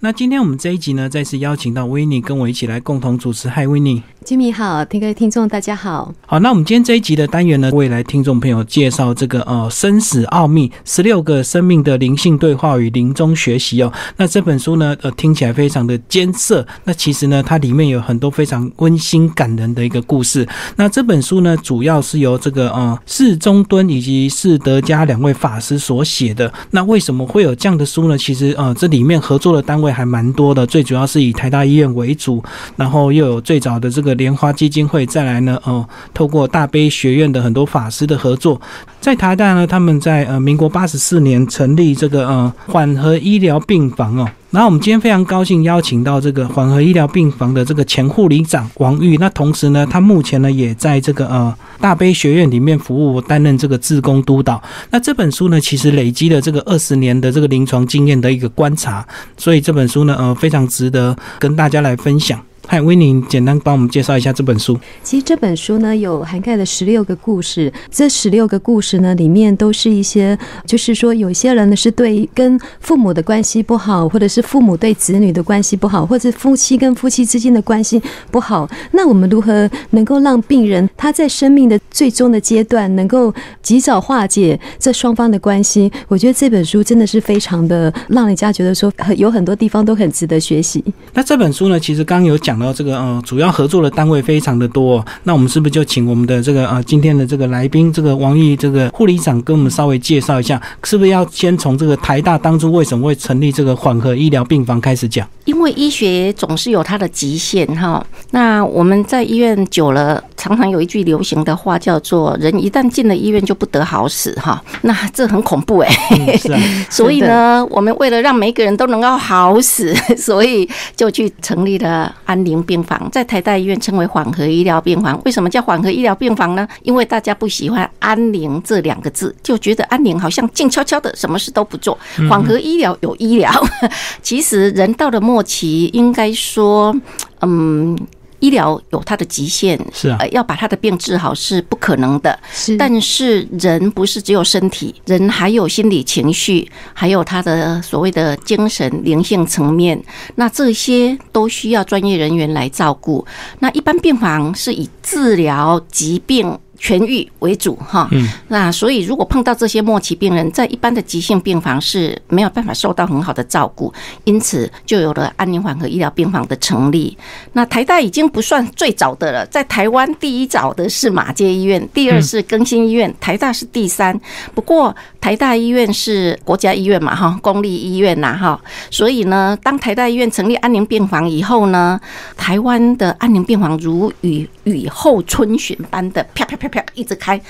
那今天我们这一集呢，再次邀请到维尼跟我一起来共同主持。嗨，维尼，金米好，听各位听众大家好。好，那我们今天这一集的单元呢，为来听众朋友介绍这个呃生死奥秘十六个生命的灵性对话与临终学习哦。那这本书呢，呃听起来非常的艰涩，那其实呢，它里面有很多非常温馨感人的一个故事。那这本书呢，主要是由这个呃释中敦以及释德家两位法师所写的。那为什么会有这样的书呢？其实呃这里面合作的单位。还蛮多的，最主要是以台大医院为主，然后又有最早的这个莲花基金会，再来呢，哦，透过大悲学院的很多法师的合作，在台大呢，他们在呃民国八十四年成立这个呃缓和医疗病房哦。然后我们今天非常高兴邀请到这个缓和医疗病房的这个前护理长王玉，那同时呢，他目前呢也在这个呃大悲学院里面服务，担任这个志工督导。那这本书呢，其实累积了这个二十年的这个临床经验的一个观察，所以这本书呢，呃，非常值得跟大家来分享。嗨，威宁，简单帮我们介绍一下这本书。其实这本书呢，有涵盖了十六个故事。这十六个故事呢，里面都是一些，就是说，有些人呢是对跟父母的关系不好，或者是父母对子女的关系不好，或者夫妻跟夫妻之间的关系不好。那我们如何能够让病人他在生命的最终的阶段，能够及早化解这双方的关系？我觉得这本书真的是非常的让人家觉得说，有很多地方都很值得学习。那这本书呢，其实刚刚有讲。然后这个呃，主要合作的单位非常的多，那我们是不是就请我们的这个呃今天的这个来宾，这个王毅这个护理长跟我们稍微介绍一下，是不是要先从这个台大当初为什么会成立这个缓和医疗病房开始讲？因为医学总是有它的极限哈。那我们在医院久了，常常有一句流行的话叫做“人一旦进了医院就不得好死”哈。那这很恐怖哎。所以呢，我们为了让每个人都能够好死，所以就去成立了安。病病房在台大医院称为缓和医疗病房，为什么叫缓和医疗病房呢？因为大家不喜欢“安宁”这两个字，就觉得安宁好像静悄悄的，什么事都不做。缓和医疗有医疗，其实人到了末期，应该说，嗯。医疗有它的极限，是啊，要把他的病治好是不可能的。是，但是人不是只有身体，人还有心理情绪，还有他的所谓的精神灵性层面，那这些都需要专业人员来照顾。那一般病房是以治疗疾病。痊愈为主哈，那所以如果碰到这些末期病人，在一般的急性病房是没有办法受到很好的照顾，因此就有了安宁缓和医疗病房的成立。那台大已经不算最早的了，在台湾第一早的是马街医院，第二是更新医院，台大是第三。不过台大医院是国家医院嘛哈，公立医院呐哈，所以呢，当台大医院成立安宁病房以后呢，台湾的安宁病房如雨雨后春笋般的啪啪啪。票一直开，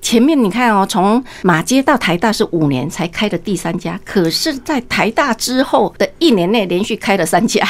前面你看哦，从马街到台大是五年才开的第三家，可是，在台大之后的一年内连续开了三家。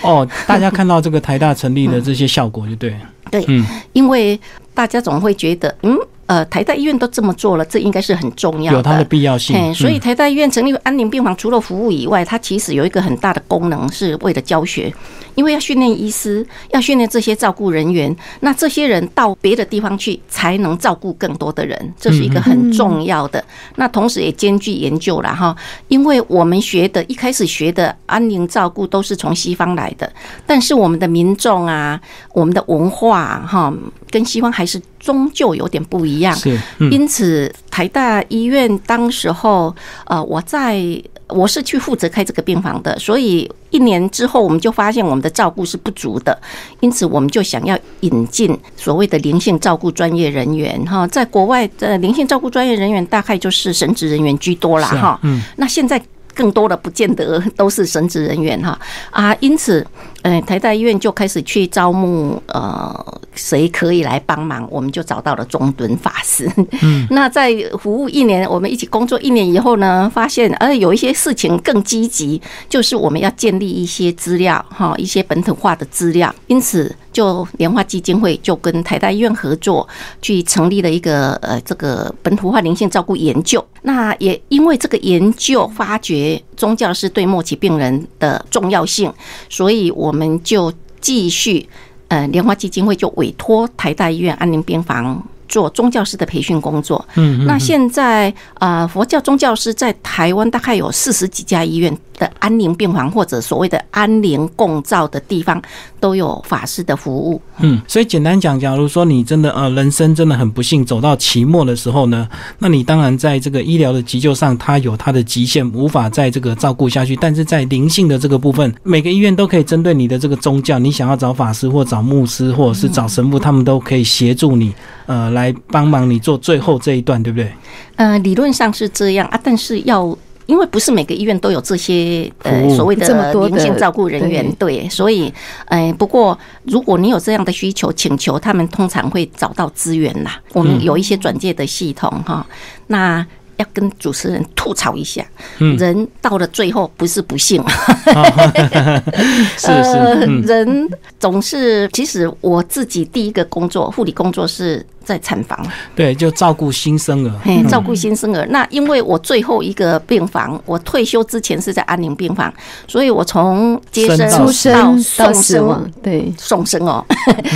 哦，大家看到这个台大成立的这些效果就对，对，嗯，因为大家总会觉得，嗯。呃，台大医院都这么做了，这应该是很重要的，有它的必要性。所以台大医院成立安宁病房，除了服务以外，它其实有一个很大的功能，是为了教学，因为要训练医师，要训练这些照顾人员。那这些人到别的地方去，才能照顾更多的人，这是一个很重要的。那同时也兼具研究了哈，因为我们学的一开始学的安宁照顾都是从西方来的，但是我们的民众啊，我们的文化哈。跟西方还是终究有点不一样，是，因此台大医院当时候，呃，我在我是去负责开这个病房的，所以一年之后我们就发现我们的照顾是不足的，因此我们就想要引进所谓的灵性照顾专业人员哈，在国外的灵性照顾专业人员大概就是神职人员居多啦哈，嗯，那现在。更多的不见得都是神职人员哈啊，因此，嗯，台大医院就开始去招募呃，谁可以来帮忙，我们就找到了中敦法师。嗯，那在服务一年，我们一起工作一年以后呢，发现呃有一些事情更积极，就是我们要建立一些资料哈，一些本土化的资料，因此。就莲花基金会就跟台大医院合作，去成立了一个呃这个本土化灵性照顾研究。那也因为这个研究发掘宗教是对末期病人的重要性，所以我们就继续呃莲花基金会就委托台大医院安宁病房做宗教师的培训工作。嗯，那现在呃，佛教宗教师在台湾大概有四十几家医院的安宁病房或者所谓的安宁共照的地方都有法师的服务。嗯，所以简单讲，假如说你真的呃人生真的很不幸走到期末的时候呢，那你当然在这个医疗的急救上，它有它的极限，无法在这个照顾下去。但是在灵性的这个部分，每个医院都可以针对你的这个宗教，你想要找法师或找牧师或者是找神父，他们都可以协助你，呃，来帮忙你做最后这一段，对不对？呃，理论上是这样啊，但是要。因为不是每个医院都有这些呃所谓的灵性照顾人员，对，所以，呃，不过如果你有这样的需求请求，他们通常会找到资源啦。我们有一些转介的系统哈，那。要跟主持人吐槽一下，人到了最后不是不幸，是是，人总是。其实我自己第一个工作，护理工作是在产房，对，就照顾新生儿，嘿，照顾新生儿。那因为我最后一个病房，我退休之前是在安宁病房，所以我从接生出生到送生，对，送生哦，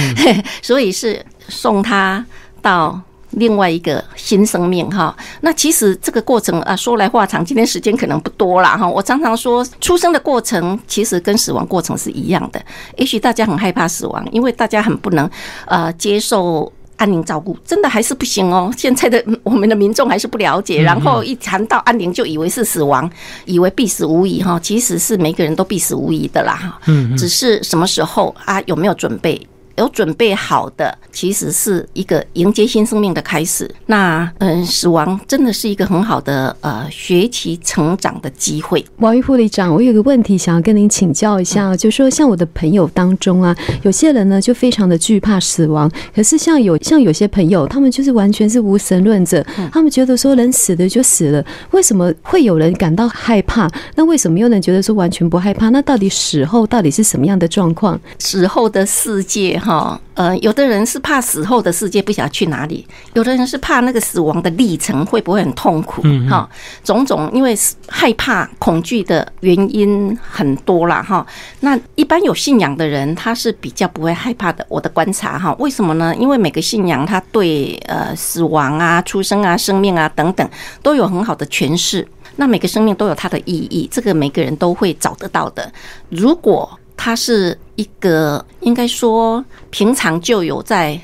所以是送他到。另外一个新生命哈，那其实这个过程啊，说来话长，今天时间可能不多了哈。我常常说，出生的过程其实跟死亡过程是一样的。也许大家很害怕死亡，因为大家很不能呃接受安宁照顾，真的还是不行哦。现在的我们的民众还是不了解，然后一谈到安宁就以为是死亡，以为必死无疑哈。其实是每个人都必死无疑的啦哈。嗯，只是什么时候啊，有没有准备？有准备好的，其实是一个迎接新生命的开始。那嗯，死亡真的是一个很好的呃学习成长的机会。王玉护理长，我有个问题想要跟您请教一下，就说像我的朋友当中啊，有些人呢就非常的惧怕死亡，可是像有像有些朋友，他们就是完全是无神论者，他们觉得说人死了就死了，为什么会有人感到害怕？那为什么有人觉得说完全不害怕？那到底死后到底是什么样的状况？死后的世界？哈，呃，有的人是怕死后的世界不晓得去哪里，有的人是怕那个死亡的历程会不会很痛苦，哈，种种因为害怕恐惧的原因很多啦，哈。那一般有信仰的人，他是比较不会害怕的。我的观察，哈，为什么呢？因为每个信仰他对呃死亡啊、出生啊、生命啊等等都有很好的诠释。那每个生命都有它的意义，这个每个人都会找得到的。如果他是一个应该说平常就有在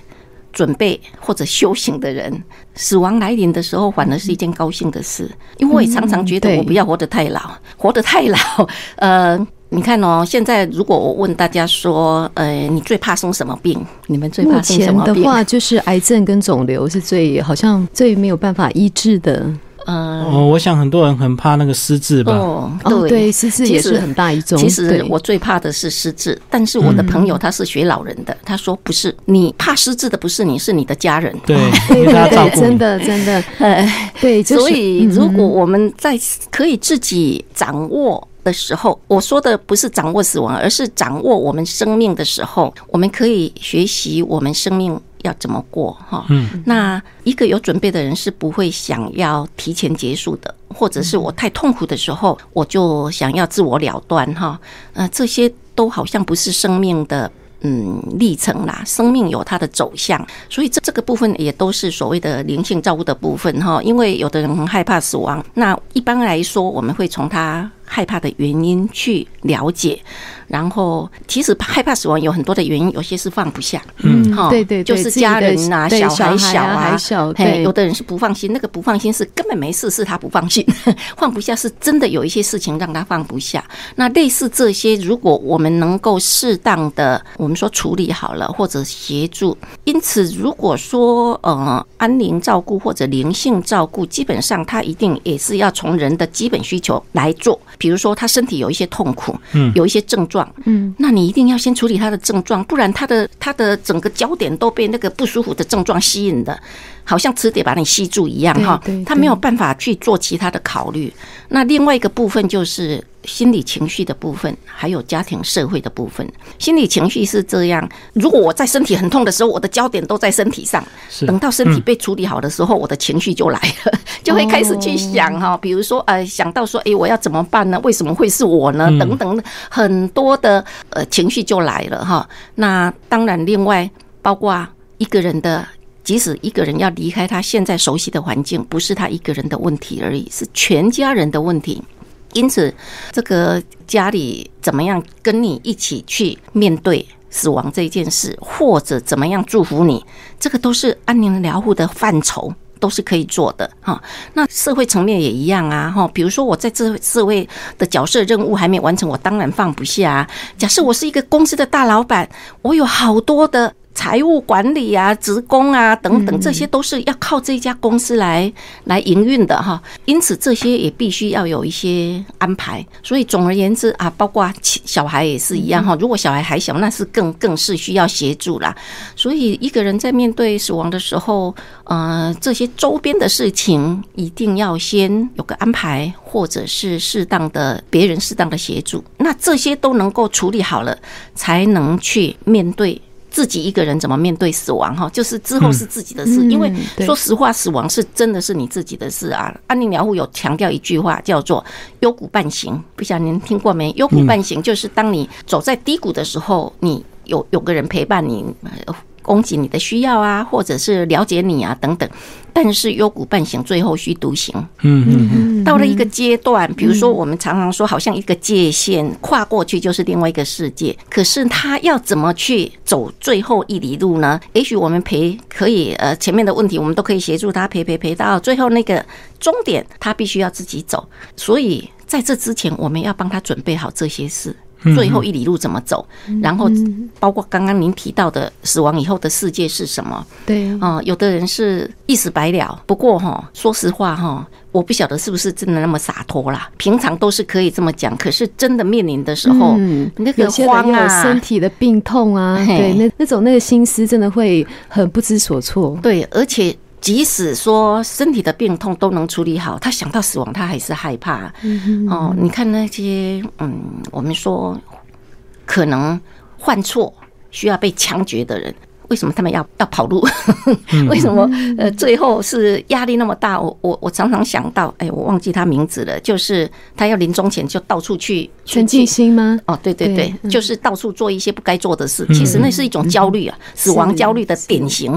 准备或者修行的人，死亡来临的时候反而是一件高兴的事。因为我也常常觉得我不要活得太老，活得太老。呃，你看哦，现在如果我问大家说，呃，你最怕生什么病？你们最怕生什么病？的话，就是癌症跟肿瘤是最好像最没有办法医治的。嗯，哦，我想很多人很怕那个失智吧？哦，对，失智也是很大一种。其实我最怕的是失智，但是我的朋友他是学老人的，他说不是，你怕失智的不是你，是你的家人。对，对对，真的真的，哎，对，所以如果我们在可以自己掌握的时候，我说的不是掌握死亡，而是掌握我们生命的时候，我们可以学习我们生命。要怎么过哈？嗯，那一个有准备的人是不会想要提前结束的，或者是我太痛苦的时候，我就想要自我了断哈。呃，这些都好像不是生命的嗯历程啦。生命有它的走向，所以这这个部分也都是所谓的灵性照顾的部分哈。因为有的人很害怕死亡，那一般来说，我们会从他害怕的原因去了解。然后，其实害怕死亡有很多的原因，有些是放不下，嗯，哈，对对，就是家人啊，小孩小啊，小，对，有的人是不放心，那个不放心是根本没事，是他不放心，放不下是真的有一些事情让他放不下。那类似这些，如果我们能够适当的，我们说处理好了或者协助，因此如果说呃安宁照顾或者灵性照顾，基本上他一定也是要从人的基本需求来做，比如说他身体有一些痛苦，嗯，有一些症状。嗯，那你一定要先处理他的症状，不然他的他的整个焦点都被那个不舒服的症状吸引的，好像磁铁把你吸住一样哈，他没有办法去做其他的考虑。那另外一个部分就是心理情绪的部分，还有家庭社会的部分。心理情绪是这样：如果我在身体很痛的时候，我的焦点都在身体上；等到身体被处理好的时候，我的情绪就来了，就会开始去想哈，比如说呃，想到说，哎，我要怎么办呢？为什么会是我呢？等等，很多的呃情绪就来了哈。那当然，另外包括一个人的。即使一个人要离开他现在熟悉的环境，不是他一个人的问题而已，是全家人的问题。因此，这个家里怎么样跟你一起去面对死亡这件事，或者怎么样祝福你，这个都是安宁疗护的范畴。都是可以做的哈，那社会层面也一样啊哈。比如说我在这社会的角色任务还没完成，我当然放不下。假设我是一个公司的大老板，我有好多的。财务管理啊，职工啊，等等，这些都是要靠这家公司来来营运的哈。因此，这些也必须要有一些安排。所以，总而言之啊，包括小孩也是一样哈。如果小孩还小，那是更更是需要协助啦。所以，一个人在面对死亡的时候，呃，这些周边的事情一定要先有个安排，或者是适当的别人适当的协助。那这些都能够处理好了，才能去面对。自己一个人怎么面对死亡？哈，就是之后是自己的事。因为说实话，死亡是真的是你自己的事啊。安宁疗护有强调一句话，叫做“幽谷伴行”，不晓得您听过没？“幽谷伴行”就是当你走在低谷的时候，你有有个人陪伴你。供给你的需要啊，或者是了解你啊，等等。但是幽谷半醒，最后需独行。嗯嗯嗯。到了一个阶段，比如说我们常常说，好像一个界限跨过去就是另外一个世界。可是他要怎么去走最后一里路呢？也许我们陪可以，呃，前面的问题我们都可以协助他陪陪陪到最后那个终点，他必须要自己走。所以在这之前，我们要帮他准备好这些事。最后一里路怎么走？然后包括刚刚您提到的死亡以后的世界是什么？对啊，有的人是一死百了。不过哈，说实话哈，我不晓得是不是真的那么洒脱啦。平常都是可以这么讲，可是真的面临的时候，嗯那个慌啊，身体的病痛啊，对，那那种那个心思真的会很不知所措。对，而且。即使说身体的病痛都能处理好，他想到死亡，他还是害怕。哦，你看那些嗯，我们说可能犯错需要被枪决的人。为什么他们要要跑路？为什么呃最后是压力那么大？我我我常常想到，哎，我忘记他名字了。就是他要临终前就到处去陈继兴吗？哦，对对对，就是到处做一些不该做的事。其实那是一种焦虑啊，死亡焦虑的典型。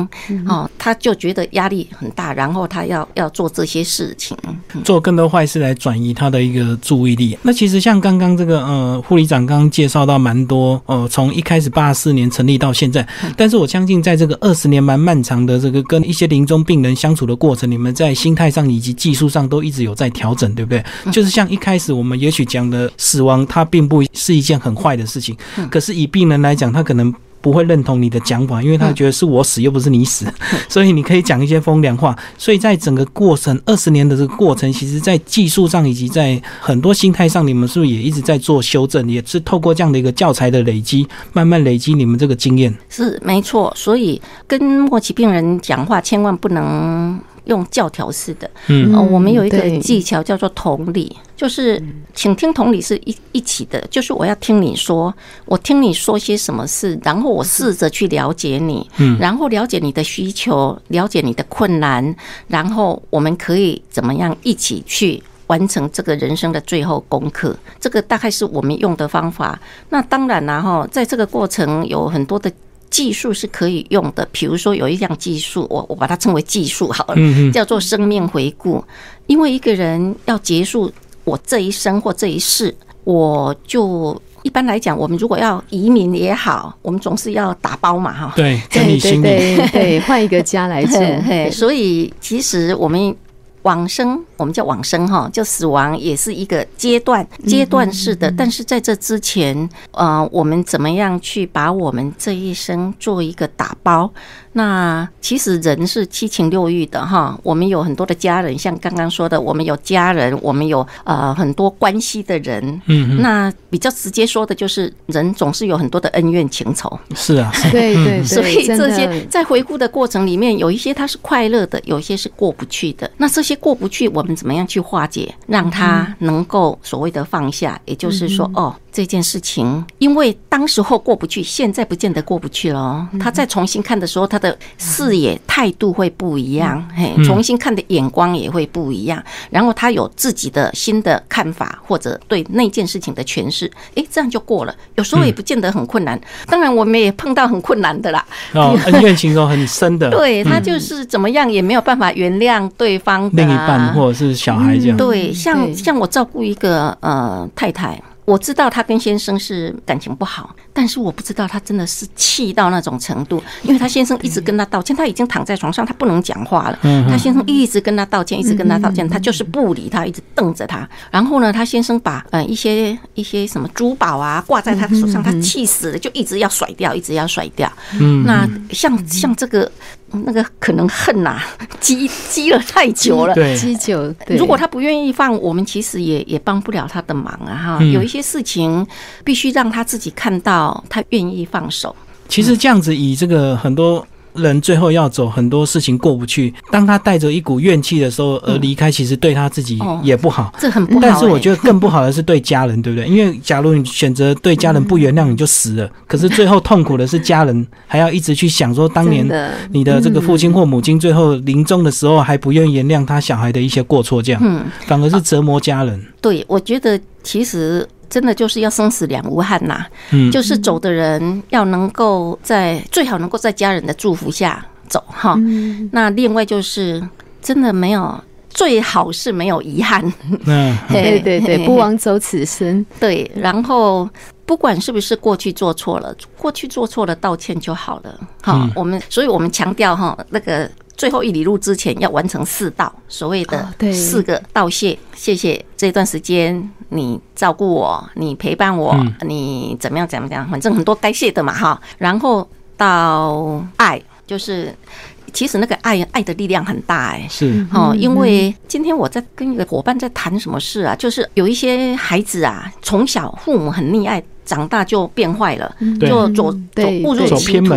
哦，他就觉得压力很大，然后他要要做这些事情，做更多坏事来转移他的一个注意力。那其实像刚刚这个呃护理长刚刚介绍到蛮多，呃，从一开始八四年成立到现在，但是我相相信在这个二十年蛮漫长的这个跟一些临终病人相处的过程，你们在心态上以及技术上都一直有在调整，对不对？就是像一开始我们也许讲的死亡，它并不是一件很坏的事情，可是以病人来讲，他可能。不会认同你的讲法，因为他觉得是我死，又不是你死，所以你可以讲一些风凉话。所以在整个过程二十年的这个过程，其实在技术上以及在很多心态上，你们是不是也一直在做修正？也是透过这样的一个教材的累积，慢慢累积你们这个经验。是没错，所以跟末期病人讲话，千万不能。用教条式的，嗯，我们有一个技巧叫做同理，就是请听同理是一一起的，就是我要听你说，我听你说些什么事，然后我试着去了解你，嗯，然后了解你的需求，了解你的困难，然后我们可以怎么样一起去完成这个人生的最后功课？这个大概是我们用的方法。那当然了哈，在这个过程有很多的。技术是可以用的，比如说有一项技术，我我把它称为技术好了，叫做生命回顾。因为一个人要结束我这一生或这一世，我就一般来讲，我们如果要移民也好，我们总是要打包嘛，哈，对，对对对对，换一个家来住。所以其实我们。往生，我们叫往生哈，就死亡也是一个阶段，阶段式的。但是在这之前，呃，我们怎么样去把我们这一生做一个打包？那其实人是七情六欲的哈，我们有很多的家人，像刚刚说的，我们有家人，我们有呃很多关系的人。嗯那比较直接说的就是，人总是有很多的恩怨情仇。是啊，对对，所以这些在回顾的过程里面，有一些他是快乐的，有一些是过不去的。那这些过不去，我们怎么样去化解，让他能够所谓的放下？也就是说，哦。这件事情，因为当时候过不去，现在不见得过不去了哦。他再重新看的时候，他的视野态度会不一样，嘿，重新看的眼光也会不一样。然后他有自己的新的看法，或者对那件事情的诠释，诶，这样就过了。有时候也不见得很困难，当然我们也碰到很困难的啦。哦，恩怨情仇很深的，对他就是怎么样也没有办法原谅对方的另一半或者是小孩这样。对，像像我照顾一个呃太太。我知道他跟先生是感情不好，但是我不知道他真的是气到那种程度，因为他先生一直跟他道歉，他已经躺在床上，他不能讲话了。他先生一直跟他道歉，一直跟他道歉，他就是不理他，一直瞪着他。然后呢，他先生把呃一些一些什么珠宝啊挂在他的手上，他气死了，就一直要甩掉，一直要甩掉。那像像这个。那个可能恨呐，积积了太久了，积久。如果他不愿意放，我们其实也也帮不了他的忙啊！哈，有一些事情必须让他自己看到，他愿意放手。其实这样子，以这个很多。人最后要走，很多事情过不去。当他带着一股怨气的时候而离开，其实对他自己也不好。这很不好。但是我觉得更不好的是对家人，对不对？因为假如你选择对家人不原谅，你就死了。可是最后痛苦的是家人，还要一直去想说当年你的这个父亲或母亲最后临终的时候还不愿意原谅他小孩的一些过错，这样反而是折磨家人。对，我觉得其实。真的就是要生死两无憾呐，就是走的人要能够在最好能够在家人的祝福下走哈。那另外就是真的没有最好是没有遗憾。嗯，对对对，不枉走此生。对，然后不管是不是过去做错了，过去做错了道歉就好了。好，我们所以我们强调哈那个。最后一里路之前要完成四道，所谓的四个道谢，谢谢这段时间你照顾我，你陪伴我，你怎么样怎么样，反正很多该谢的嘛哈。然后到爱，就是其实那个爱爱的力量很大哎，是。哦，因为今天我在跟一个伙伴在谈什么事啊，就是有一些孩子啊，从小父母很溺爱。长大就变坏了，就走走误入歧途，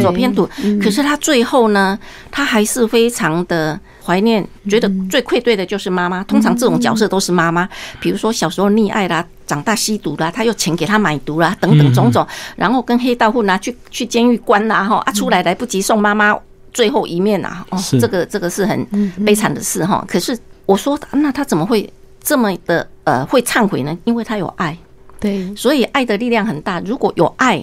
走偏途。可是他最后呢，他还是非常的怀念，觉得最愧对的就是妈妈。通常这种角色都是妈妈，比如说小时候溺爱啦，长大吸毒啦，他又钱给他买毒啦，等等种种，然后跟黑道混啊，去去监狱关啦，哈啊出来来不及送妈妈最后一面呐，哦，这个这个是很悲惨的事哈。可是我说，那他怎么会这么的呃会忏悔呢？因为他有爱。对，所以爱的力量很大。如果有爱，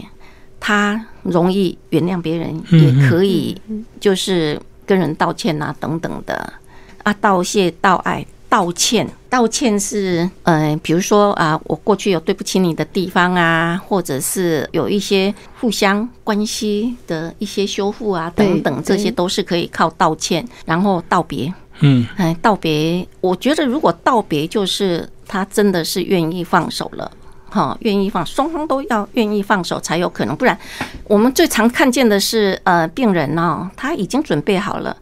他容易原谅别人，也可以就是跟人道歉啊，等等的啊，道谢、道爱、道歉。道歉是，呃，比如说啊，我过去有对不起你的地方啊，或者是有一些互相关系的一些修复啊，等等，这些都是可以靠道歉，然后道别。嗯，哎，道别，我觉得如果道别，就是他真的是愿意放手了。哈，愿意放，双方都要愿意放手才有可能，不然我们最常看见的是，呃，病人呢，他已经准备好了。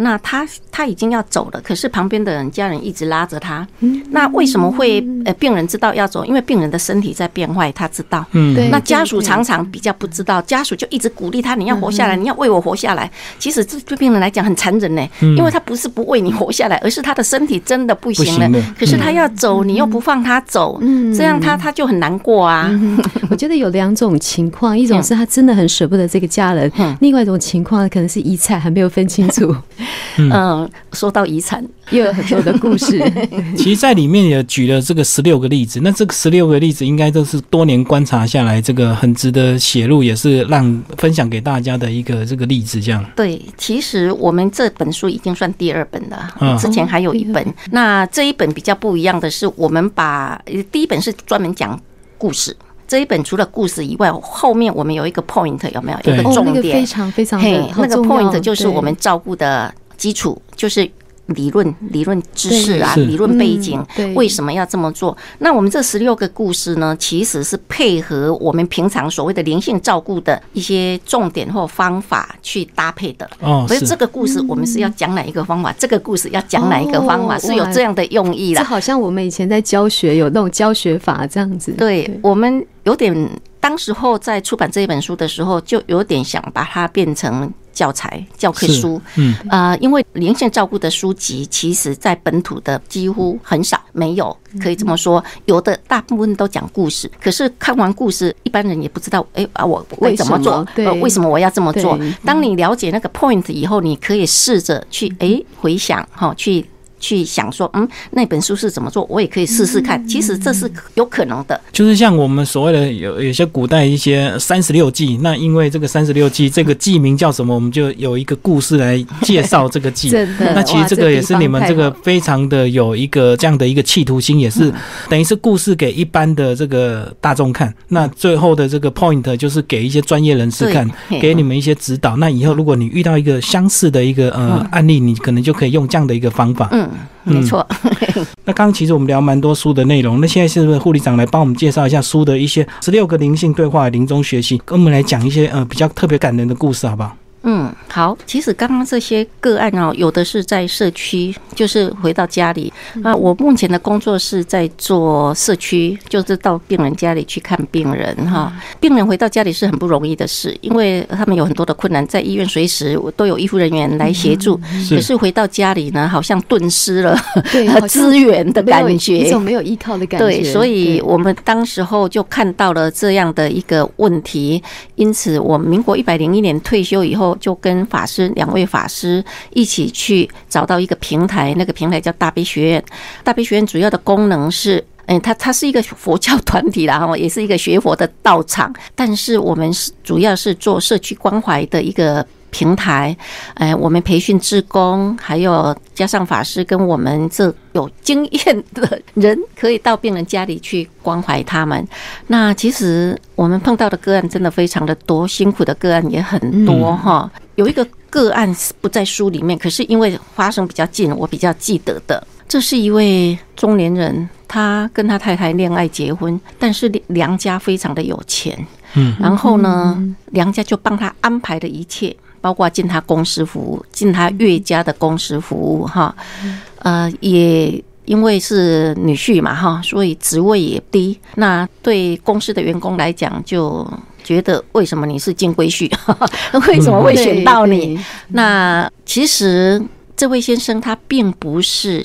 那他他已经要走了，可是旁边的人家人一直拉着他。那为什么会呃病人知道要走？因为病人的身体在变坏，他知道。嗯，对。那家属常常比较不知道，家属就一直鼓励他：你要活下来，你要为我活下来。其实这对病人来讲很残忍呢，因为他不是不为你活下来，而是他的身体真的不行了。可是他要走，你又不放他走，这样他他就很难过啊。我觉得有两种情况，一种是他真的很舍不得这个家人，另外一种情况可能是遗产还没有分清楚。嗯，说到遗产，又有很多的故事。其实，在里面也举了这个十六个例子。那这个十六个例子，应该都是多年观察下来，这个很值得写入，也是让分享给大家的一个这个例子。这样。对，其实我们这本书已经算第二本了，之前还有一本。那这一本比较不一样的是，我们把第一本是专门讲故事。这一本除了故事以外，后面我们有一个 point，有没有？一个重点，非常非常的那个 point 就是我们照顾的基础，就是。理论、理论知识啊，理论背景，为什么要这么做？那我们这十六个故事呢，其实是配合我们平常所谓的灵性照顾的一些重点或方法去搭配的。哦，所以这个故事我们是要讲哪一个方法？这个故事要讲哪一个方法？是有这样的用意啦。这好像我们以前在教学有那种教学法这样子。对我们有点当时候在出版这一本书的时候，就有点想把它变成教材、教科书。嗯，呃，因为连线照顾的书籍，其实在本土的几乎很少，没有，可以这么说。有的大部分都讲故事，可是看完故事，一般人也不知道，哎啊，我会怎么做？呃，为什么我要这么做？当你了解那个 point 以后，你可以试着去哎回想哈，去。去想说，嗯，那本书是怎么做，我也可以试试看。其实这是有可能的。就是像我们所谓的有有些古代一些三十六计，那因为这个三十六计这个计名叫什么，我们就有一个故事来介绍这个计。那其实这个也是你们这个非常的有一个这样的一个企图心，也是等于是故事给一般的这个大众看。那最后的这个 point 就是给一些专业人士看，给你们一些指导。那以后如果你遇到一个相似的一个呃案例，你可能就可以用这样的一个方法。嗯。没错，那刚刚其实我们聊蛮多书的内容，那现在是不是护理长来帮我们介绍一下书的一些十六个灵性对话、临终学习，跟我们来讲一些呃比较特别感人的故事，好不好？嗯，好。其实刚刚这些个案哦，有的是在社区，就是回到家里那。我目前的工作是在做社区，就是到病人家里去看病人哈。病人回到家里是很不容易的事，因为他们有很多的困难，在医院随时都有医护人员来协助，可是回到家里呢，好像顿失了 资源的感觉，一种没有依靠的感觉。对，所以我们当时候就看到了这样的一个问题，因此我民国一百零一年退休以后。就跟法师两位法师一起去找到一个平台，那个平台叫大悲学院。大悲学院主要的功能是，嗯，它它是一个佛教团体然后 也是一个学佛的道场。但是我们是主要是做社区关怀的一个平台。哎，我们培训志工，还有加上法师跟我们这有经验的人，可以到病人家里去关怀他们。那其实。我们碰到的个案真的非常的多，辛苦的个案也很多哈。有一个个案不在书里面，可是因为发生比较近，我比较记得的。这是一位中年人，他跟他太太恋爱结婚，但是梁家非常的有钱，嗯，然后呢，梁家就帮他安排了一切，包括进他公司服务，进他岳家的公司服务哈，呃，也。因为是女婿嘛，哈，所以职位也低。那对公司的员工来讲，就觉得为什么你是金龟婿，为什么会选到你？那其实这位先生他并不是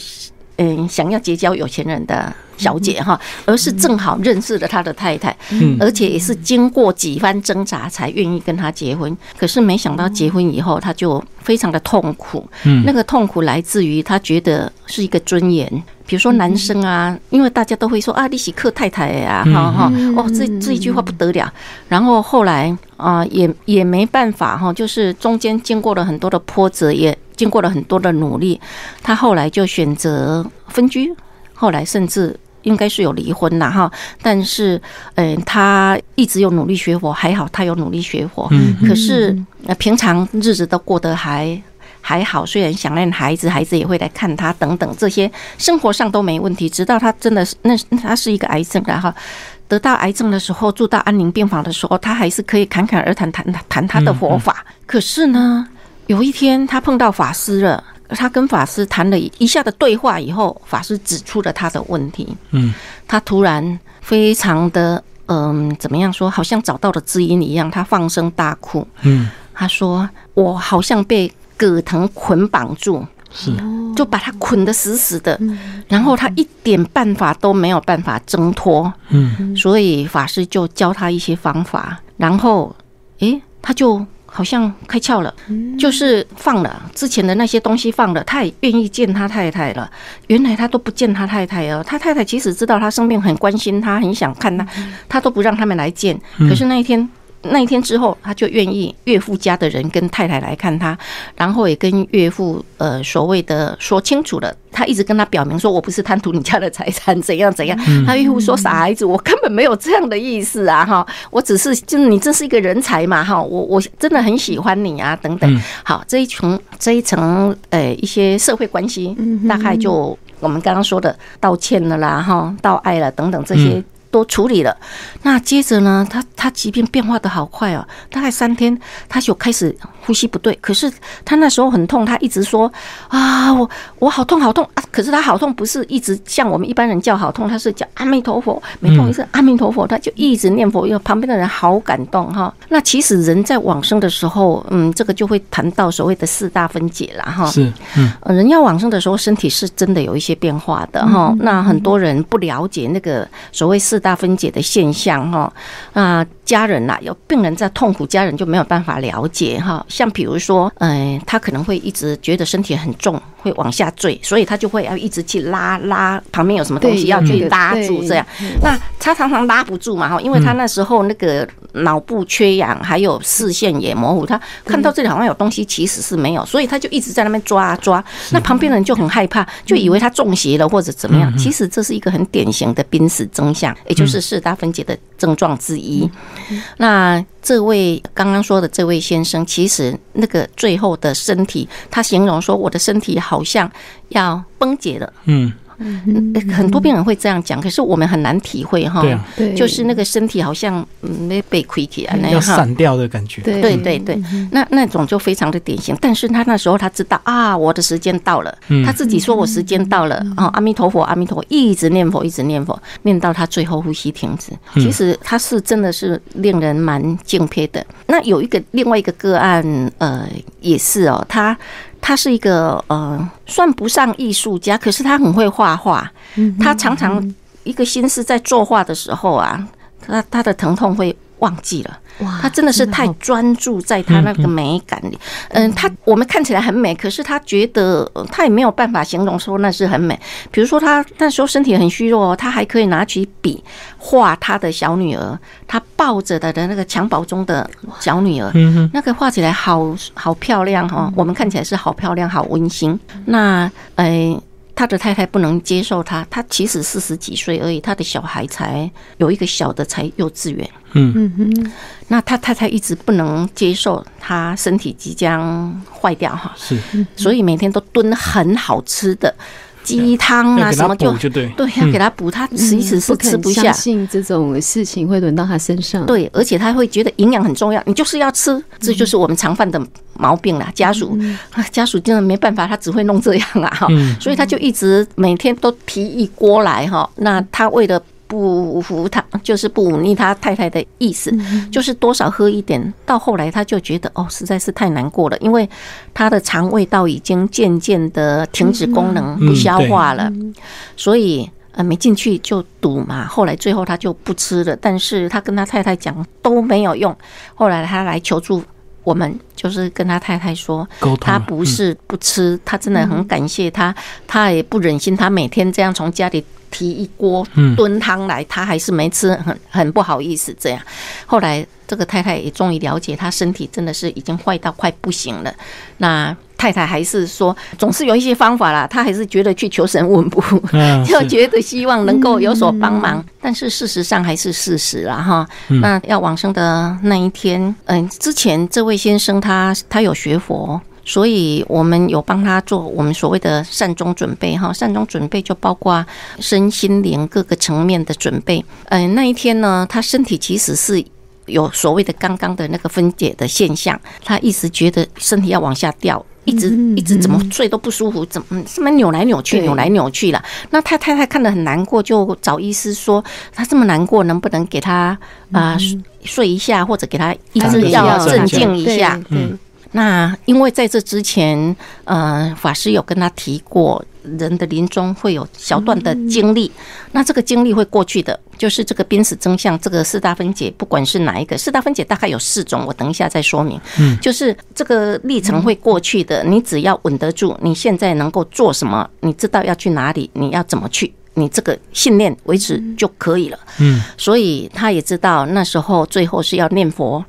嗯想要结交有钱人的。小姐哈，而是正好认识了他的太太，而且也是经过几番挣扎才愿意跟他结婚。可是没想到结婚以后，他就非常的痛苦。那个痛苦来自于他觉得是一个尊严。比如说男生啊，因为大家都会说啊，利息克太太呀，哈哈，哦，这这一句话不得了。然后后来啊，也也没办法哈，就是中间经过了很多的波折，也经过了很多的努力，他后来就选择分居。后来甚至。应该是有离婚了哈，但是，嗯，他一直有努力学佛，还好他有努力学佛。嗯，可是平常日子都过得还还好，虽然想念孩子，孩子也会来看他等等，这些生活上都没问题。直到他真的是那他是一个癌症，然后得到癌症的时候，住到安宁病房的时候，他还是可以侃侃而谈谈谈他的佛法。可是呢，有一天他碰到法师了。他跟法师谈了一下的对话以后，法师指出了他的问题。嗯，他突然非常的嗯，怎么样说？好像找到了知音一样，他放声大哭。嗯，他说：“我好像被葛藤捆绑住，是，就把他捆得死死的，然后他一点办法都没有办法挣脱。嗯，所以法师就教他一些方法，然后，诶，他就。”好像开窍了，就是放了之前的那些东西放了，他也愿意见他太太了。原来他都不见他太太哦，他太太即使知道他生病，很关心他，很想看他，他都不让他们来见。可是那一天。那一天之后，他就愿意岳父家的人跟太太来看他，然后也跟岳父呃所谓的说清楚了。他一直跟他表明说：“我不是贪图你家的财产，怎样怎样。”他岳父说：“傻孩子，我根本没有这样的意思啊！哈，我只是就是你这是一个人才嘛！哈，我我真的很喜欢你啊！等等，好这一层这一层呃一些社会关系，大概就我们刚刚说的道歉了啦，哈，道爱了等等这些。”都处理了，那接着呢？他他他疾病变化的好快哦，大概三天他就开始呼吸不对，可是他那时候很痛，他一直说啊，我我好痛好痛啊，可是他好痛不是一直像我们一般人叫好痛，他是叫阿弥陀佛，每痛一次阿弥陀佛，他就一直念佛，因为旁边的人好感动哈。那其实人在往生的时候，嗯，这个就会谈到所谓的四大分解了哈。是，嗯，人要往生的时候，身体是真的有一些变化的哈。那很多人不了解那个所谓四大分解的现象哈。啊，家人呐，有病人在痛苦，家人就没有办法了解哈。像比如说，嗯，他可能会一直觉得身体很重，会往下坠，所以他就会要一直去拉拉旁边有什么东西要去拉住这样。那他常常拉不住嘛哈，因为他那时候那个脑部缺氧，还有视线也模糊，他看到这里好像有东西，其实是没有，所以他就一直在那边抓抓。那旁边人就很害怕，就以为他中邪了或者怎么样。其实这是一个很典型的濒死征象，也就是四大分解的症状之一。那这位刚刚说的这位先生，其实那个最后的身体，他形容说，我的身体好像要崩解了。嗯。嗯，很多病人会这样讲，可是我们很难体会哈。对啊就是那个身体好像没被亏起来，要散掉的感觉。对对对，那那种就非常的典型。但是他那时候他知道啊，我的时间到了，他自己说我时间到了啊，阿弥陀佛，阿弥陀佛，一直念佛，一直念佛，念到他最后呼吸停止。其实他是真的是令人蛮敬佩的。那有一个另外一个个案，呃，也是哦，他。他是一个呃，算不上艺术家，可是他很会画画。他常常一个心思在作画的时候啊，他他的疼痛会忘记了。哇，他真的是太专注在他那个美感里。嗯，他我们看起来很美，可是他觉得他也没有办法形容说那是很美。比如说他那时候身体很虚弱，他还可以拿起笔画他的小女儿，他抱着的的那个襁褓中的小女儿，那个画起来好好漂亮哈。我们看起来是好漂亮，好温馨。那哎。他的太太不能接受他，他其实四十几岁而已，他的小孩才有一个小的才幼稚园。嗯嗯嗯，那他太太一直不能接受他身体即将坏掉哈，是，所以每天都炖很好吃的。鸡汤啊，什么就对，对，要给他补，他其实是吃不下。信这种事情会轮到他身上。对，而且他会觉得营养很重要，你就是要吃，这就是我们常犯的毛病了。家属，家属真的没办法，他只会弄这样啊，哈，所以他就一直每天都提一锅来哈。那他为了。不服他，就是不忤逆他太太的意思，就是多少喝一点。到后来他就觉得哦，实在是太难过了，因为他的肠胃道已经渐渐的停止功能，不消化了，所以呃没进去就堵嘛。后来最后他就不吃了，但是他跟他太太讲都没有用。后来他来求助我们，就是跟他太太说，他不是不吃，他真的很感谢他，他也不忍心他每天这样从家里。提一锅炖汤来，他还是没吃，很很不好意思。这样，后来这个太太也终于了解，他身体真的是已经坏到快不行了。那太太还是说，总是有一些方法啦，她还是觉得去求神问卜，就觉得希望能够有所帮忙。但是事实上还是事实了哈。那要往生的那一天，嗯，之前这位先生他他有学佛。所以我们有帮他做我们所谓的善终准备哈，善终准备就包括身心灵各个层面的准备。嗯，那一天呢，他身体其实是有所谓的刚刚的那个分解的现象，他一直觉得身体要往下掉，一直一直怎么睡都不舒服，怎么什么扭来扭去，扭来扭去了。那他太太看得很难过，就找医师说他这么难过，能不能给他啊睡一下，或者给他一直要镇静一下？嗯。那因为在这之前，呃，法师有跟他提过，人的临终会有小段的经历，那这个经历会过去的，就是这个濒死真相，这个四大分解，不管是哪一个，四大分解大概有四种，我等一下再说明。嗯，就是这个历程会过去的，你只要稳得住，你现在能够做什么，你知道要去哪里，你要怎么去，你这个信念维持就可以了。嗯，所以他也知道那时候最后是要念佛，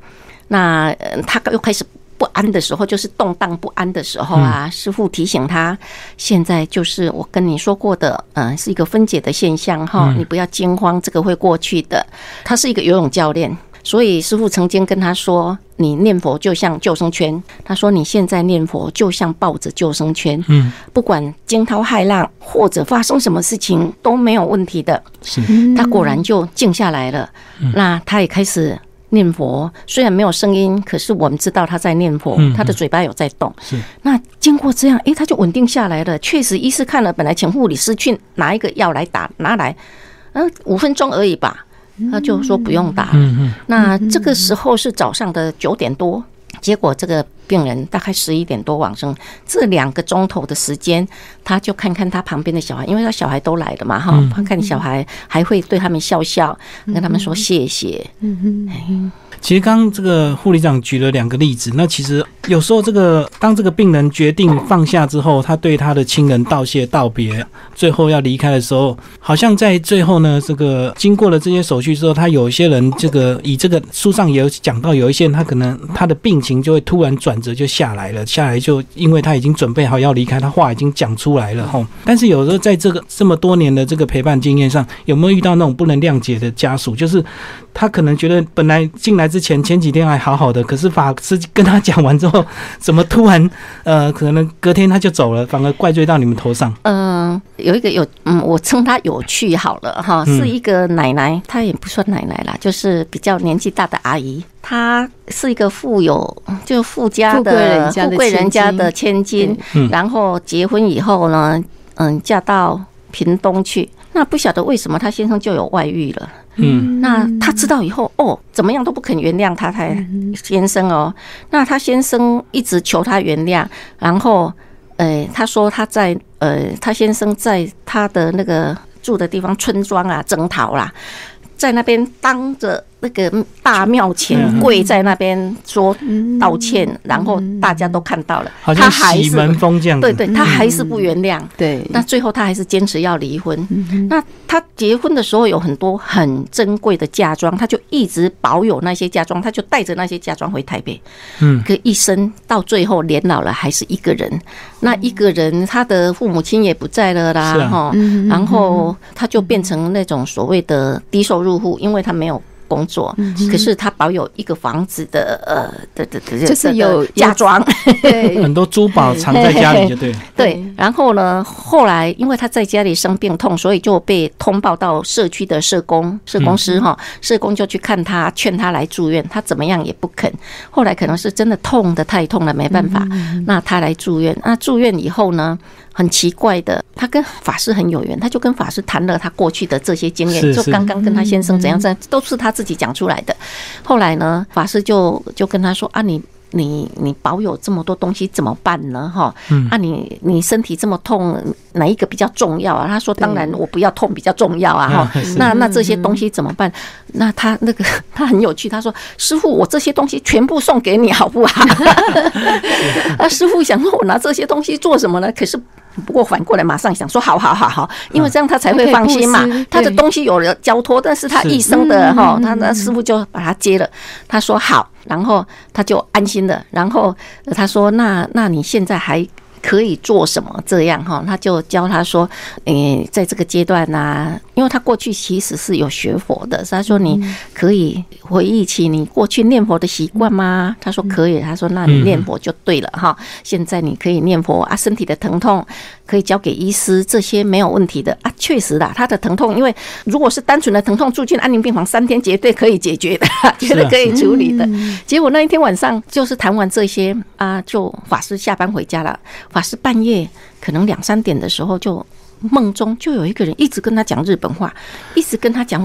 那他又开始。不安的时候，就是动荡不安的时候啊。师傅提醒他，现在就是我跟你说过的，嗯，是一个分解的现象哈，你不要惊慌，这个会过去的。他是一个游泳教练，所以师傅曾经跟他说：“你念佛就像救生圈。”他说：“你现在念佛就像抱着救生圈，嗯，不管惊涛骇浪或者发生什么事情都没有问题的。”是，他果然就静下来了。那他也开始。念佛，虽然没有声音，可是我们知道他在念佛嗯，他的嘴巴有在动。是那经过这样，诶，他就稳定下来了。确实，医师看了，本来请护理师去拿一个药来打，拿来，嗯，五分钟而已吧，他就说不用打。嗯嗯那这个时候是早上的九点多，结果这个病人大概十一点多往生，这两个钟头的时间，他就看看他旁边的小孩，因为他小孩都来了嘛，哈，他看小孩还会对他们笑笑，跟他们说谢谢。嗯哼。其实刚刚这个护理长举了两个例子，那其实有时候这个当这个病人决定放下之后，他对他的亲人道谢道别，最后要离开的时候，好像在最后呢，这个经过了这些手续之后，他有一些人这个以这个书上也有讲到，有一些人他可能他的病情就会突然转折就下来了，下来就因为他已经准备好要离开，他话已经讲出来了吼。但是有时候在这个这么多年的这个陪伴经验上，有没有遇到那种不能谅解的家属，就是他可能觉得本来进来之前前几天还好好的，可是法师跟他讲完之后，怎么突然呃，可能隔天他就走了，反而怪罪到你们头上。嗯，有一个有，嗯，我称他有趣好了哈，嗯是一个奶奶，她也不算奶奶啦，就是比较年纪大的阿姨。她是一个富有，就富家的人家的富贵人家的千千金，嗯然后结婚以后呢，嗯，嫁到屏东去。那不晓得为什么她先生就有外遇了。嗯那她知道以后，哦，怎么样都不肯原谅她太先生哦。那她先生一直求她原谅，然后，呃，她说她在呃，她先生在她的那个住的地方村庄啊征讨啦，在那边当着那个大庙前嗯跪在那边说道歉，然后大家都看到了，她好像还是洗门风这样。对对，他还是不原谅。对，那最后他还是坚持要离婚。那他结婚的时候有很多很珍贵的嫁妆，他就一直保有那些嫁妆，他就带着那些嫁妆回台北。嗯，可一生到最后年老了还是一个人。那一个人，他的父母亲也不在了啦，啊哈、然后他就变成那种所谓的低收入户，因为他没有。工作，可是他保有一个房子的呃的的的，就是有的嫁妆，对 很多珠宝藏在家里就对了。对，然后呢，后来因为他在家里生病痛，所以就被通报到社区的社工、社工师哈，社工就去看他，劝他来住院，他怎么样也不肯。后来可能是真的痛的太痛了，没办法，那他来住院。那住院以后呢，很奇怪的，他跟法师很有缘，他就跟法师谈了他过去的这些经验，就刚刚跟他先生怎样怎样，都是他自己讲出来的。后来呢，法师就就跟他说啊，你。你你保有这么多东西怎么办呢？哈，啊你你身体这么痛，哪一个比较重要啊？他说，当然我不要痛比较重要啊！哈 嗯，那那这些东西怎么办？那他那个他很有趣，他说，师傅，我这些东西全部送给你好不好？啊，师傅想说，我拿这些东西做什么呢？可是。不过反过来，马上想说，好好好好，因为这样他才会放心嘛他的东西有了交托，但是他一生的哈，他那师傅就把他接了。他说好，然后他就安心了。然后呃他说，那那你现在还可以做什么？这样哈，他就教他说，诶，在这个阶段呢、因为他过去其实是有学佛的，他说你可以回忆起你过去念佛的习惯吗？他说可以，他说那你念佛就对了哈。现在你可以念佛啊，身体的疼痛可以交给医师，这些没有问题的啊。确实啦，他的疼痛，因为如果是单纯的疼痛，住进安宁病房三天绝对可以解决的，绝对可以处理的。结果那一天晚上就是谈完这些啊，就法师下班回家了。法师半夜可能两三点的时候就。梦中就有一个人一直跟他讲日本话，一直跟他讲，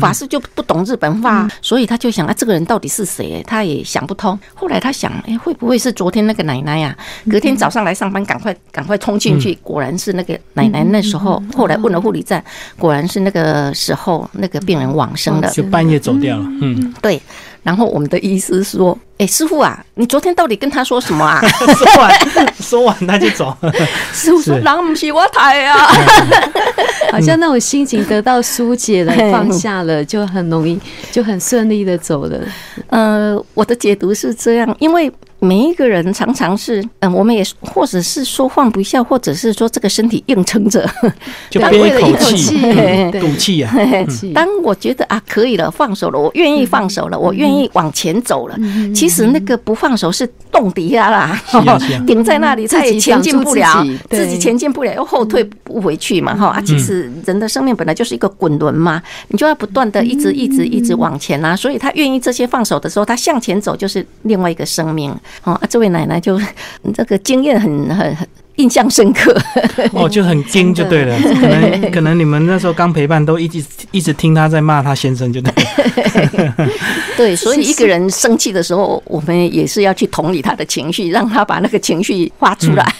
法师就不懂日本话，所以他就想啊，这个人到底是谁？他也想不通。后来他想，哎，会不会是昨天那个奶奶呀、隔天早上来上班，赶快赶快冲进去，果然是那个奶奶。那时候后来问了护理站，果然是那个时候那个病人往生了。就半夜走掉了。嗯，对，然后我们的医师说：“哎，师傅啊，你昨天到底跟他说什么啊？” 说完 说完他就走。师傅说：“是人不是我抬啊。好像那种心情得到疏解了，放下了，就很容易，就很顺利的走了。”呃，我的解读是这样，因为每一个人常常是，嗯，我们也或者是说放不下，或者是说这个身体硬撑着，就 对憋一口为了一口气赌气呀。当我觉得啊可以了，放手了，我愿意放手了，我愿意往前走了。其实那个不放手是冻底下啦顶在那里，自己他也前进不了自己，对。自己前进不了，又后退不回去嘛，哈啊，其实人的生命本来就是一个滚轮嘛，你就要不断的一直一直一直往前啊，所以他愿意这些放手的时候，他向前走就是另外一个生命。哦啊，这位奶奶就这个经验很很很印象深刻。哦，就很惊就对了，可能可能你们那时候刚陪伴，都一直一直听他在骂他先生，就对了。对，所以一个人生气的时候，我们也是要去同理他的情绪，让他把那个情绪发出来。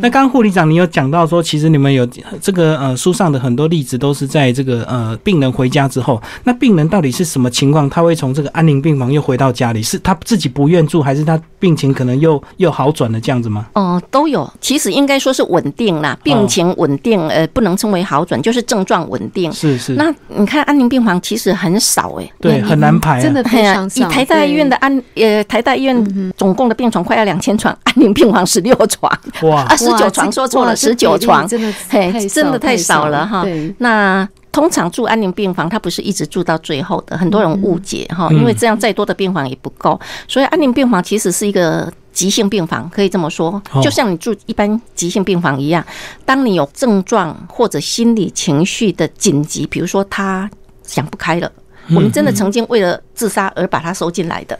那刚刚护理长，你有讲到说，其实你们有这个呃书上的很多例子，都是在这个呃病人回家之后，那病人到底是什么情况？他会从这个安宁病房又回到家里，是他自己不愿住，还是他病情可能又又好转了这样子吗？哦，都有，其实应该说是稳定啦，病情稳定，呃，不能称为好转，就是症状稳定。是是，那你看安宁病房其实很少哎、对很难排、啊，真的哎呀非常，少。以台大医院的安呃台大医院总共的病床快要两千床，安宁病房十六床。哇。啊，十九床说错了，十九床，真的嘿太，真的太少了哈。那通常住安宁病房，他不是一直住到最后的，很多人误解哈，嗯因为这样再多的病房也不够，所以安宁病房其实是一个。急性病房可以这么说哦，就像你住一般急性病房一样，当你有症状或者心理情绪的紧急，比如说他想不开了。我们真的曾经为了自杀而把他收进来的，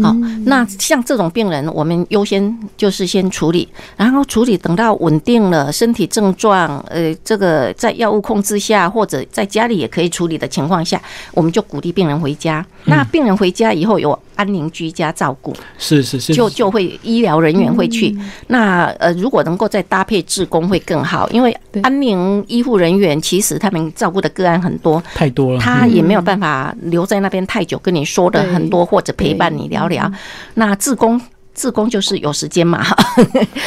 好，那像这种病人，我们优先就是先处理，然后处理等到稳定了，身体症状，呃，这个在药物控制下或者在家里也可以处理的情况下，我们就鼓励病人回家。那病人回家以后有安宁居家照顾，是是是，就就会医疗人员会去。那呃，如果能够再搭配志工会更好，因为安宁医护人员其实他们照顾的个案很多，太多了，他也没有办法留在那边太久，跟你说的很多，或者陪伴你聊聊。那志工。志工就是有时间嘛，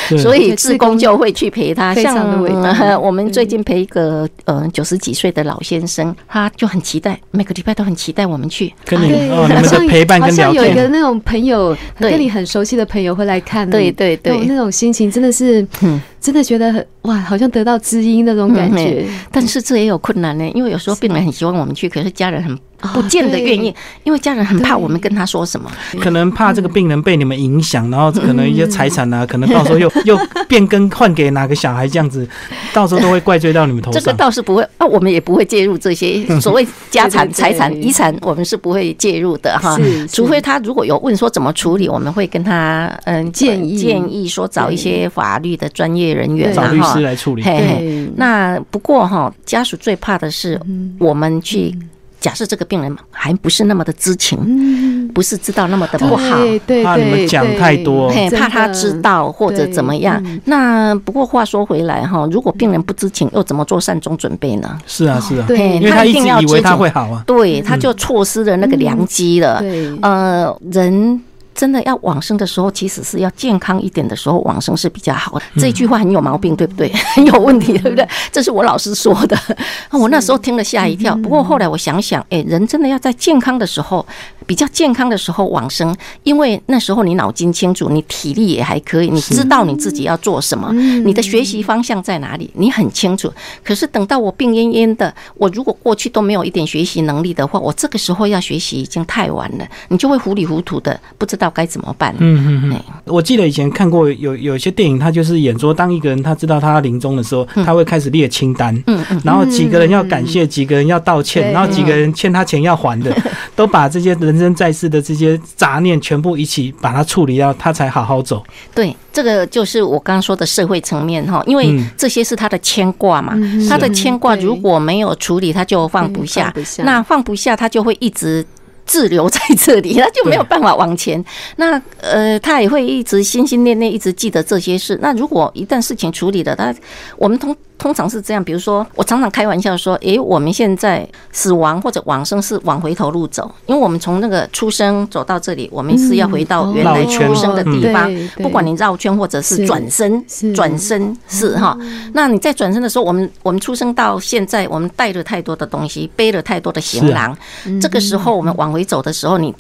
对 所以志工就会去陪他。非常的像我们最近陪一个呃九十几岁的老先生，他就很期待，每个礼拜都很期待我们去。跟你你们的好像陪伴跟聊好像有一个，那种朋友，跟你很熟悉的朋友会来看你，对对对那种那种心情真的是嗯，真的觉得很哇，好像得到知音那种感觉。但是这也有困难呢，因为有时候病人很希望我们去，可是家人很啊不见得愿意对，因为家人很怕我们跟他说什么。可能怕这个病人被你们影响，然后可能一些财产啊，可能到时候又 又变更换给哪个小孩这样子，到时候都会怪罪到你们头上。这个。倒是不会啊，我们也不会介入这些 所谓家产、财产、遗产，我们是不会介入的哈。除非他如果有问说怎么处理，我们会跟他嗯建议。建议说找一些法律的专业人员找律师。来处理。嘿嘿，对，那不过哈，家属最怕的是我们去假设这个病人还不是那么的知情，嗯，不是知道那么的不好。对对怕你们，讲太多怕他知道或者怎么样。那不过话说回来哈，如果病人不知情，又怎么做善终准备呢？是啊是啊，对因为他一定要以为他会好啊。对，他就错失了那个良机了。对，呃，人。真的要往生的时候，其实是要健康一点的时候往生是比较好的。这句话很有毛病，对不对？很有问题，对不对？这是我老师说的。我那时候听了吓一跳。不过后来我想想，哎，人真的要在健康的时候，比较健康的时候往生，因为那时候你脑筋清楚，你体力也还可以，你知道你自己要做什么，你的学习方向在哪里，你很清楚。可是等到我病恹恹的，我如果过去都没有一点学习能力的话，我这个时候要学习已经太晚了，你就会糊里糊涂的，不知道该怎么办。嗯嗯嗯。哎，我记得以前看过有有一些电影，他就是演说，当一个人他知道他临终的时候，他会开始列清单，嗯嗯，然后几个人要感谢，几个人要道歉，然后几个人欠他钱要还的，都把这些人生在世的这些杂念全部一起把它处理掉，他才好好走。对，这个就是我刚刚说的社会层面哈，因为嗯。这些是他的牵挂嘛，嗯他的牵挂如果没有处理，他就放不，下。那放不下，他就会一直。滞留在这里，他就没有办法往前。那呃，他也会一直心心念念，一直记得这些事。那如果一旦事情处理了，他我们通通常是这样，比如说，我常常开玩笑说，诶，我们现在死亡或者往生是往回头路走，因为我们从那个出生走到这里，我们是要回到原来出生的地方不管你绕圈或者是是转身，转身是哈。那你在转身的时候，我们我们出生到现在，我们带了太多的东西，背了太多的行囊。这个时候我们往回走的时候，你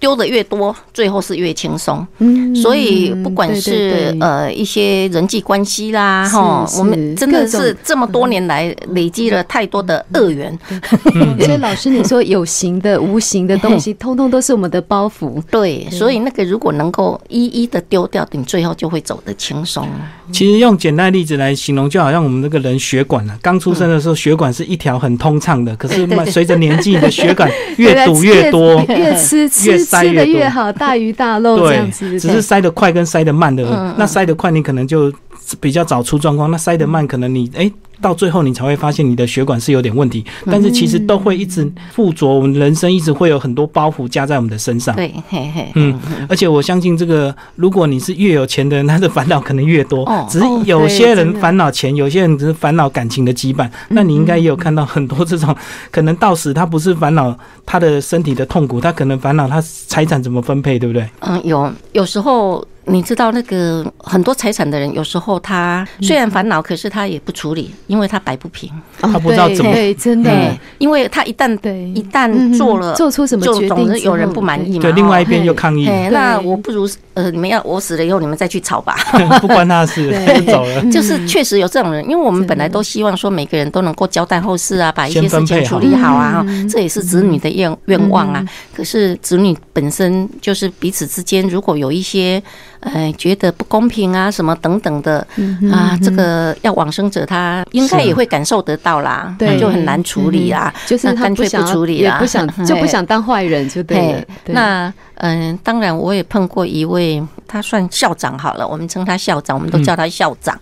丢的越多，最后是越轻松。嗯所以不管是对呃一些人际关系啦，是哈，我们真的是这么多年来累积了太多的恶缘。所以老师你说有形的、无形的东西，通通都是我们的包袱。对，所以那个如果能够一一的丢掉，你最后就会走得轻松。其实用简单例子来形容，就好像我们那个人血管啊，刚出生的时候血管是一条很通畅的，可是慢随着年纪，你的血管 越堵越多，越吃越吃吃的塞越好，大鱼大肉这样，子。只是塞得快跟塞得慢的那塞得快你可能就比较早出状况，那塞得慢可能你哎。到最后，你才会发现你的血管是有点问题，嗯但是其实都会一直附着，我们人生一直会有很多包袱加在我们的身上。对，嘿嘿，嗯，而且我相信这个，如果你是越有钱的人，他的烦恼可能越多。哦只是哦有些人烦恼钱，有些人只是烦恼感情的羁绊。那你应该也有看到很多这种，可能到死他不是烦恼他的身体的痛苦，他可能烦恼他财产怎么分配，对不对？嗯，有有时候你知道那个很多财产的人，有时候他虽然烦恼，可是他也不处理，因为他摆不平。哦他不知道怎么对，真的，因为他一旦对一旦嗯做了，做出什么就总决定总是有人不满意嘛。对，另外一哦边又抗议，那我不如呃，你们要我死了以后，你们再去吵吧。不关他的事，走了。就是确实有这种人，因为我们本来都希望说每个人都能够交代后事啊，把一些事情处理好啊，这也是子女的愿愿望啊。可是子女本身就是彼此之间，如果有一些呃觉得不公平啊什么等等的嗯啊，这个要往生者他应该也会感受得到啦，对就很难处理啦。就是他那干脆不处理啦不想就不想当坏人就对那嗯，当然我也碰过一位，他算校长好了，我们称他校长，我们都叫他校长。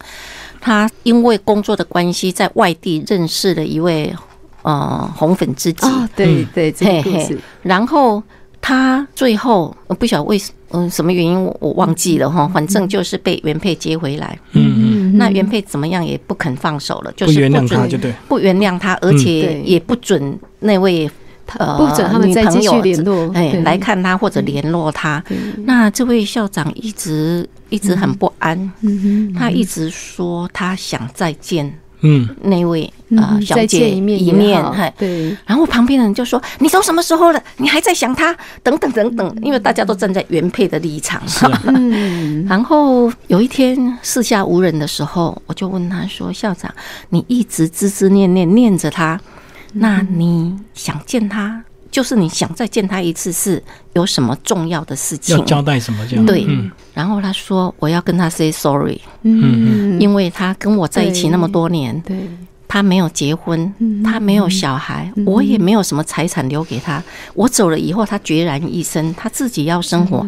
他因为工作的关系，在外地认识了一位呃红粉知己，啊，对对，这个故然后他最后我不晓得为嗯、什么原因我我忘记了哈，反正就是被原配接回来。嗯嗯，那原配怎么样也不肯放手了，就是不准谅他就对。不原谅他，而且也不准那位呃不准他们再继续女朋友联络，哎对。来看他或者联络他。那这位校长一直一直很不安，嗯他一直说他想再见嗯，那位啊呃小姐一面一面。对，然后旁边的人就说：“你都什么时候了？你还在想他？等等等等。”因为大家都站在原配的立场。是啊，嗯，然后有一天四下无人的时候，我就问他说：“校长，你一直孜孜念念念着他，那你想见他，就是你想再见他一次，是有什么重要的事情。要？”交代什么这样？对嗯，然后他说：“我要跟他 say sorry，嗯，因为他跟我在一起那么多年，对，他没有结婚，嗯他没有小孩，我也没有什么财产留给他。我走了以后，他孑然一身，他自己要生活，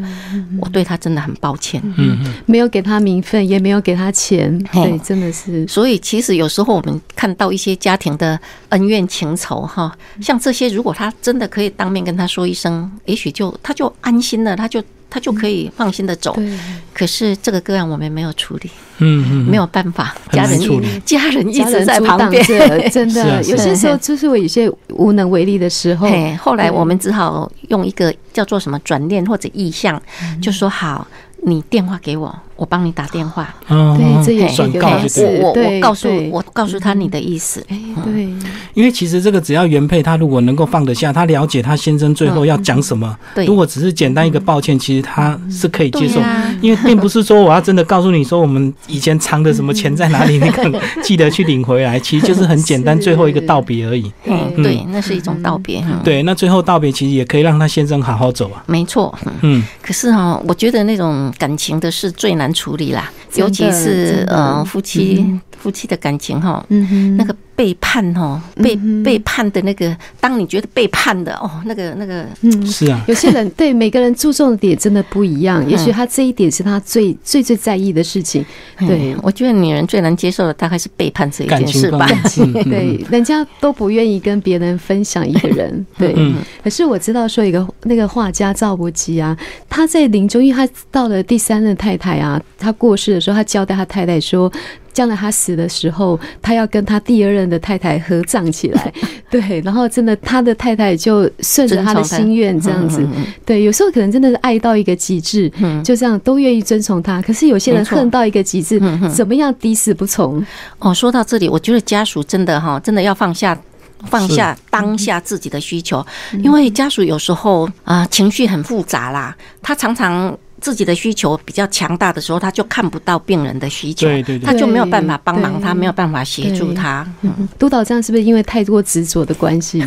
我对他真的很抱歉。嗯嗯，没有给他名分，也没有给他钱，嘿。对，真的是，所以，其实有时候我们看到一些家庭的恩怨情仇，哈，像这些，如果他真的可以当面跟他说一声，也许就他就安心了，他就他就可以放心的走。对，可是这个个案我们没有处理，嗯嗯，没有办法，家人处理。家人一直在旁边。真的，啊有些时候就是我有些无能为力的时候，嘿，后来我们只好用一个叫做什么转念或者意向，就说好，你电话给我，我帮你打电话。嗯对，这也嘿是一个转告就方式我我我告诉我告诉他你的意思。哎，对，因为其实这个只要原配他如果能够放得下，他了解他先生最后要讲什么，对如果只是简单一个抱歉，其实他是可以接受因为并不是说我要真的告诉你说我们以前藏的什么钱在哪里，你可能 记得去领回来，其实就是很简单，最后一个道别而已。嗯，对，那是一种道别。嗯，对，那最后道别其实也可以让他先生好好走啊。没错。嗯嗯，可是哈、我觉得那种感情的事最难处理啦，尤其是真的。呃夫妻、夫妻的感情哈、嗯哼，那个背叛哦，背、嗯哼背叛的那个，当你觉得背叛的哦，那个那个，嗯。是啊，有些人对每个人注重的点真的不一样，也许他这一点是他最最最在意的事情。对嗯，我觉得女人最难接受的大概是背叛这一件事吧。对，人家都不愿意跟别人分享一个人。对，嗯可是我知道说一个那个画家赵无极啊，他在临终，因为他到了第三任太太啊，他过世的时候，他交代他太太说。将来他死的时候，他要跟他第二任的太太合葬起来，对，然后真的他的太太就顺着他的心愿这样子，对，有时候可能真的是爱到一个极致，嗯就这样都愿意遵从他。可是有些人恨到一个极致，怎么样抵死不从？哦，说到这里，我觉得家属真的哈，真的要放下放下当下自己的需求，因为家属有时候啊、情绪很复杂啦，他常常。自己的需求比较强大的时候，他就看不到病人的需求，对对对他就没有办法帮忙他，对没有办法协助他。嗯督导这样是不是因为太多执着的关系？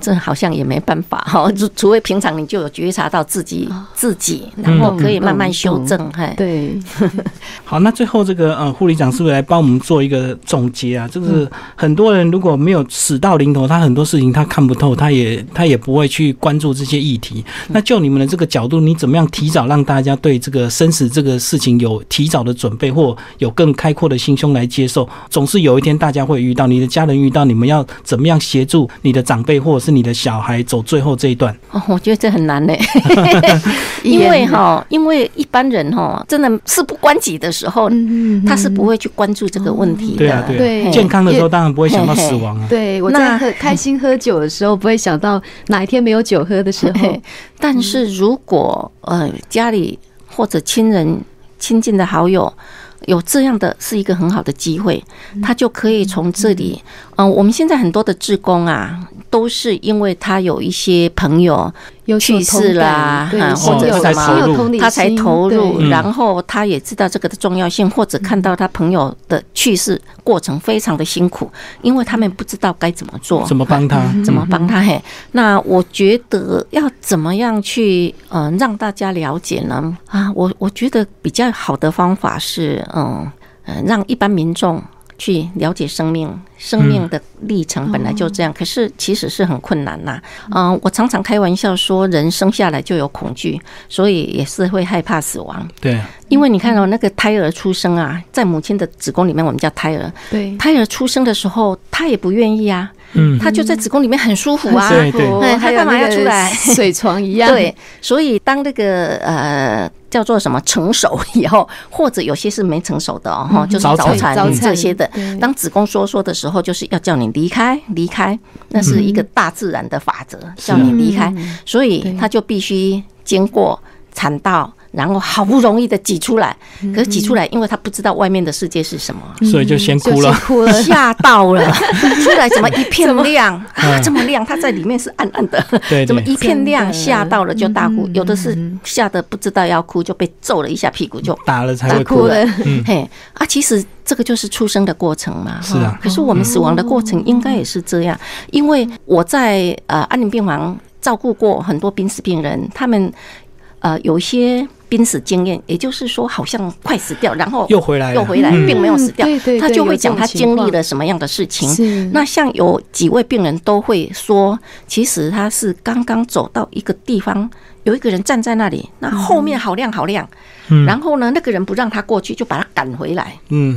这好像也没办法哈，除除非平常你就有觉察到自己自己，然后可以慢慢修正。嘿，对，好，那最后这个呃，护理长是不是来帮我们做一个总结啊？就是很多人如果没有死到临头，他很多事情他看不透，他也他也不会去关注这些议题。那就你们的这个角度，你怎么样提早让大家对这个生死这个事情有提早的准备，或有更开阔的心胸来接受？总是有一天大家会遇到，你的家人遇到，你们要怎么样协助你的长辈或者是你的小孩走最后这一段？哦，我觉得这很难嘞，因为哈，因为一般人哈，真的事不关己的时候，嗯他是不会去关注这个问题对啊，的。对啊，对健康的时候当然不会想到死亡啊。对，我在开心喝酒的时候，不会想到哪一天没有酒喝的时候，但是如果呃家里或者亲人亲近的好友有这样的是一个很好的机会，他就可以从这里，嗯、我们现在很多的志工啊，都是因为他有一些朋友去世啦对，啊或者什么他才投入，然后他也知道这个的重要性，或者看到他朋友的去世过程非常的辛苦，因为他们不知道该怎么做，怎么帮他？怎么帮他？嘿，那我觉得要怎么样去呃让大家了解呢？啊，我我觉得比较好的方法是嗯呃让一般民众。去了解生命，生命的历程本来就这样，可是其实是很困难呐。嗯、我常常开玩笑说，人生下来就有恐惧，所以也是会害怕死亡。对啊，因为你看到、那个胎儿出生啊，在母亲的子宫里面，我们叫胎儿。对，胎儿出生的时候，他也不愿意啊，嗯，他就在子宫里面很舒服啊。对对哎他干嘛要出来水床一样，对，所以当那个呃叫做什么成熟以后，或者有些是没成熟的哦，哈、就是早产这些的。对，当子宫收缩的时候，就是要叫你离开，离开，那是一个大自然的法则，叫你离开，所以它就必须经过产道。然后好不容易的挤出来，可是挤出来，因为他不知道外面的世界是什么，所以就先哭了。哭了，吓到了，出来怎么一片亮啊？这么亮，他在里面是暗暗的，怎么一片亮，吓到了就大哭，有的是吓得不知道要哭，就被揍了一下屁股就。打了才哭。哭了，嗯，嘿啊，其实这个就是出生的过程嘛。是啊可是我们死亡的过程应该也是这样，因为我在呃安宁病房照顾过很多濒死病人，他们呃有一些濒死经验，也就是说好像快死掉，然后又回来，又回来，嗯。并没有死掉。他就会讲他经历了什么样的事情。那像有几位病人都会说，其实他是刚刚走到一个地方，有一个人站在那里，那后面好亮好亮，嗯然后呢，那个人不让他过去，就把他赶回来。嗯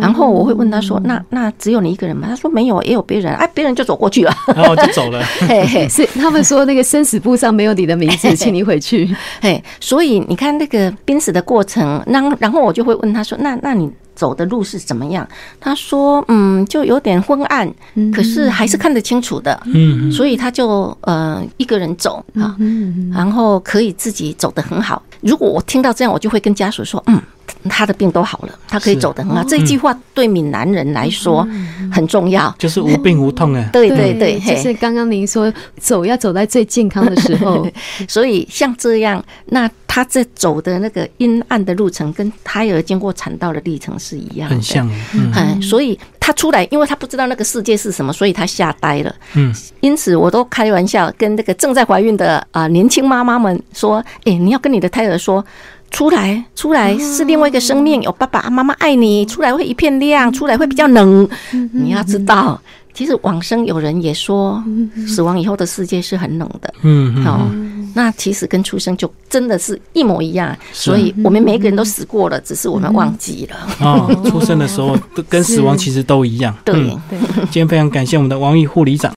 然后我会问他说：“那那只有你一个人吗？”他说：“没有，也有别人。”哎，别人就走过去了。然后就走了。嘿嘿 是他们说那个生死簿上没有你的名字，请你回去。嘿，所以你看那个濒死的过程，然然后我就会问他说：“那那你走的路是怎么样？”他说：“嗯，就有点昏暗，可是还是看得清楚的。”嗯，所以他就呃一个人走啊，嗯，然后可以自己走得很好。如果我听到这样，我就会跟家属说，嗯，他的病都好了，他可以走得很好。这句话对闽南人来说很重要。就是无病无痛 哎。对对对，就是嘿，刚刚您说走要走在最健康的时候，所以像这样，那他在走的那个阴暗的路程，跟胎儿经过产道的历程是一样，很像，嗯。嗯，所以他出来，因为他不知道那个世界是什么，所以他吓呆了。嗯，因此我都开玩笑跟那个正在怀孕的啊、年轻妈妈们说：“哎、你要跟你的胎儿说。”出来，出来是另外一个生命，有爸爸妈妈爱你，出来会一片亮，出来会比较冷。你要知道，其实往生有人也说，死亡以后的世界是很冷的。嗯好哦，那其实跟出生就真的是一模一样，所以我们每一个人都死过了，只是我们忘记了。哦，出生的时候跟死亡其实都一样。对。嗯今天非常感谢我们的王毅护理长。